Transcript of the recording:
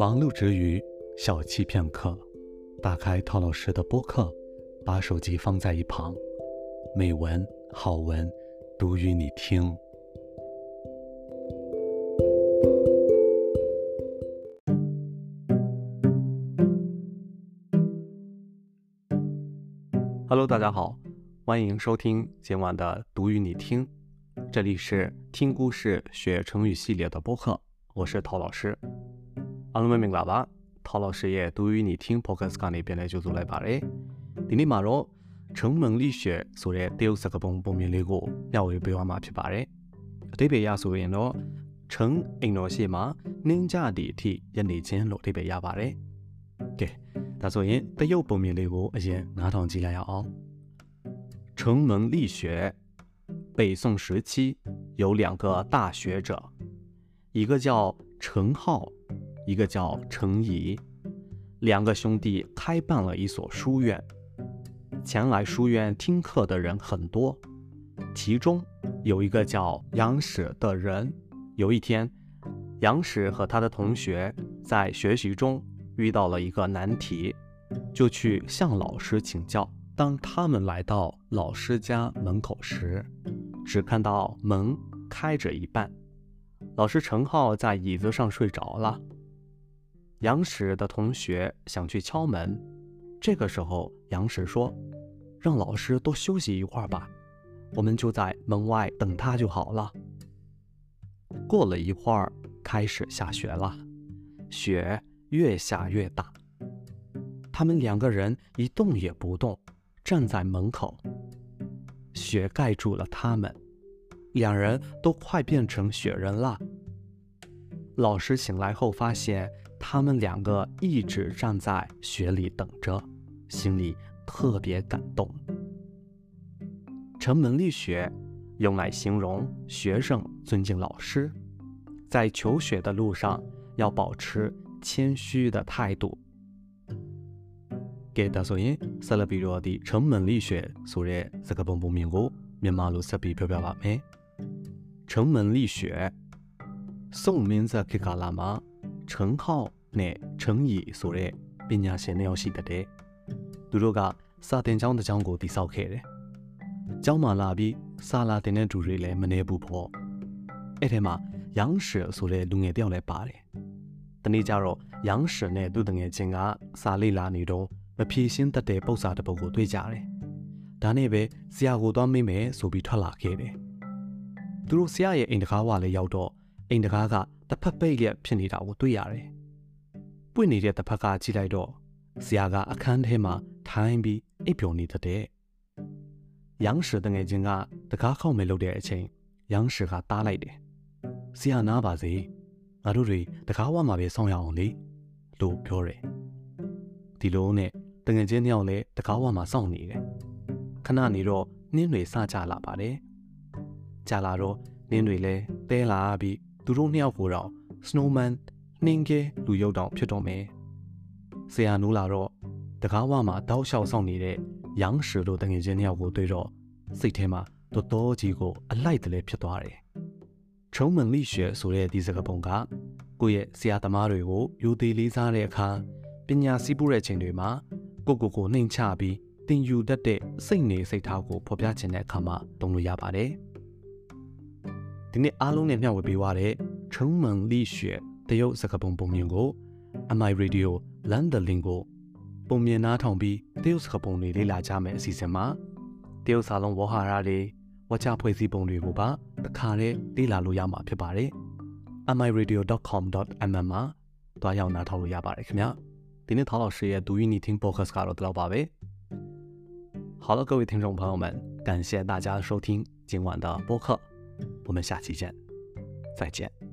忙碌之余，小憩片刻，打开陶老师的播客，把手机放在一旁，美文好文读与你听。Hello，大家好，欢迎收听今晚的读与你听，这里是听故事学成语系列的播客，我是陶老师。阿龙们明白吧？陶老师也读与你听 Podcast 卡那边呢就做来吧嘞。今天马罗成文理学所的第十个本本面里个，要为不要马匹吧嘞？对别亚所言咯，成因罗些嘛，人家地体一年前落对别亚吧嘞。对，但所言得有本面里个而且哪堂记来呀？哦，成文理学，北宋时期有两个大学者，一个叫程颢。一个叫程颐，两个兄弟开办了一所书院，前来书院听课的人很多。其中有一个叫杨史的人，有一天，杨史和他的同学在学习中遇到了一个难题，就去向老师请教。当他们来到老师家门口时，只看到门开着一半，老师程颢在椅子上睡着了。杨史的同学想去敲门，这个时候杨史说：“让老师多休息一会儿吧，我们就在门外等他就好了。”过了一会儿，开始下雪了，雪越下越大。他们两个人一动也不动，站在门口，雪盖住了他们，两人都快变成雪人了。老师醒来后发现。他们两个一直站在雪里等着，心里特别感动。成文力学用来形容学生尊敬老师，在求学的路上要保持谦虚的态度。给大所言，塞勒比罗的成文力学所列这个本部名古，面马路色比表表完美。成文力学，宋名字给卡拉吗？程颢 နဲ့ချင်ရီဆိုတဲ့ပညာရှင်နှစ်ယောက်ရှိတဲ့သူတို့ကစာတင်ကျောင်းတစ်ကျောင်းကိုတည်ဆောက်ခဲ့တယ်။ကျောင်းမှာလာပြီးစာလာတင်တဲ့သူတွေလည်းမနေဘူးပေါ့။အဲ့ထဲမှာယန်းရှယ်ဆိုတဲ့လူငယ်တယောက်လည်းပါတယ်။တနေ့ကျတော့ယန်းရှယ်နဲ့သူ့တငယ်ချင်းကစာလေ့လာနေတော့မဖြေရှင်းတတ်တဲ့ပု္ပ္ပစာတစ်ပုဒ်ကိုတွေ့ကြတယ်။ဒါနဲ့ပဲဆရာကိုသွားမေးမယ်ဆိုပြီးထွက်လာခဲ့တယ်။သူတို့ဆရာရဲ့အိမ်တကားဝလည်းရောက်တော့အိမ်တကားကတစ်ဖက်ပိတ်လျက်ဖြစ်နေတာကိုတွေ့ရတယ်။ ပွင့်နေတဲ့တစ်ဖက်ကကြည့်လိုက်တော့ဆရာကအခန်းထဲမှာထိုင်ပြီးအိပ်ပျော်နေတဲ့။杨史တငယ်ချင်းကတကားခောက်မယ်လို့တဲ့အချိန်杨史ကတားလိုက်တယ်။ဆရာနားပါစေ။ငါတို့တွေတကားဝမှာပဲစောင့်ရအောင်လေလို့ပြောတယ်။ဒီလိုနဲ့တငယ်ချင်းနှစ်ယောက်လည်းတကားဝမှာစောင့်နေတယ်။ခဏနေတော့နှင်းတွေစကြလာပါတယ်။ကြာလာတော့နှင်းတွေလည်းတဲလာပြီးသူတို့နှစ်ယောက်ကိုတော့ snowman နှင်းကဲလူရုပ်တောင်ဖြစ်တော့မယ်။ဆရာနိုးလာတော့တကားဝမှာတောက်လျှောက်ဆောင်နေတဲ့ရန်ရှ်တို့တငယ်ချင်းနှစ်ယောက်ကိုတွေ့တော့စိတ်ထဲမှာတော်တော်ကြီးကိုအလိုက်တလဲဖြစ်သွားတယ်။ချုံမန်လိရွှေဆိုတဲ့ဒီစကားပုံကကိုယ့်ရဲ့ဆရာသမားတွေကိုယူသေးလေးစားတဲ့အခါပညာစည်းပူတဲ့ချိန်တွေမှာကိုကိုကိုနှိမ်ချပြီးတင်ယူတတ်တဲ့စိတ်နေစိတ်ထားကိုဖော်ပြခြင်းတဲ့အခါမှာသုံးလို့ရပါတယ်။ဒီနေ့အားလုံးနဲ့မျှဝေပေးသွားတဲ့ချုံမန်လိရွှေ တရုတ်စကားပုံပုံမြင်ကို MI Radio လန်ဒလင်ကိုပုံမြင်နားထောင်ပြီးတရုတ်စကားပုံတွေလေ့လာကြမယ်အစီအစဉ်မှာတရုတ်စာလုံးဝဟာရတွေဝါချဖွဲ့စည်းပုံတွေကိုပါတခါတည်းလေ့လာလို့ရမှာဖြစ်ပါတယ် miradio.com.mm မှာတွားရောက်နားထောင်လို့ရပါတယ်ခင်ဗျာဒီနေ့陶老师也读与你听 podcast ကတော့到吧呗好了各位听众朋友们感谢大家收听今晚的播客我们下期见，再见。